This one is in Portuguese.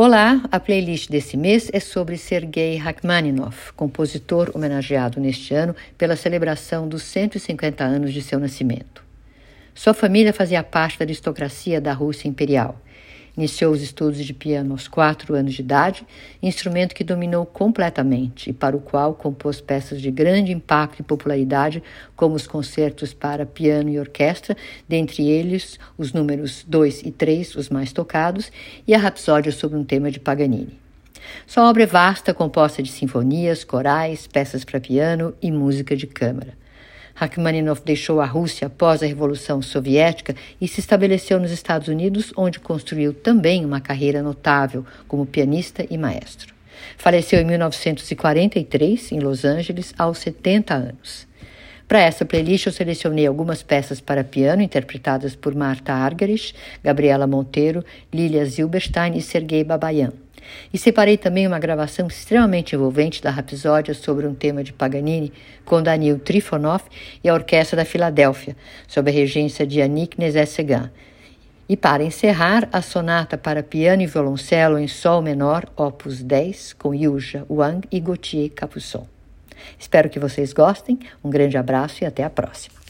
Olá, a playlist desse mês é sobre Sergei Rachmaninoff, compositor homenageado neste ano pela celebração dos 150 anos de seu nascimento. Sua família fazia parte da aristocracia da Rússia imperial Iniciou os estudos de piano aos quatro anos de idade, instrumento que dominou completamente e para o qual compôs peças de grande impacto e popularidade, como os concertos para piano e orquestra, dentre eles os números 2 e 3, os mais tocados, e a Rapsódia sobre um tema de Paganini. Sua obra é vasta, composta de sinfonias, corais, peças para piano e música de câmara. Rachmaninoff deixou a Rússia após a Revolução Soviética e se estabeleceu nos Estados Unidos, onde construiu também uma carreira notável como pianista e maestro. Faleceu em 1943 em Los Angeles, aos 70 anos. Para essa playlist, eu selecionei algumas peças para piano interpretadas por Marta Argerich, Gabriela Monteiro, Lilia Zilberstein e Sergei Babayan. E separei também uma gravação extremamente envolvente da Rapsódia sobre um tema de Paganini com Daniel Trifonov e a Orquestra da Filadélfia, sob a regência de Yannick Nézet-Séguin. E para encerrar, a sonata para piano e violoncelo em sol menor, opus 10, com Yuja Wang e Gauthier Capuçon. Espero que vocês gostem. Um grande abraço e até a próxima.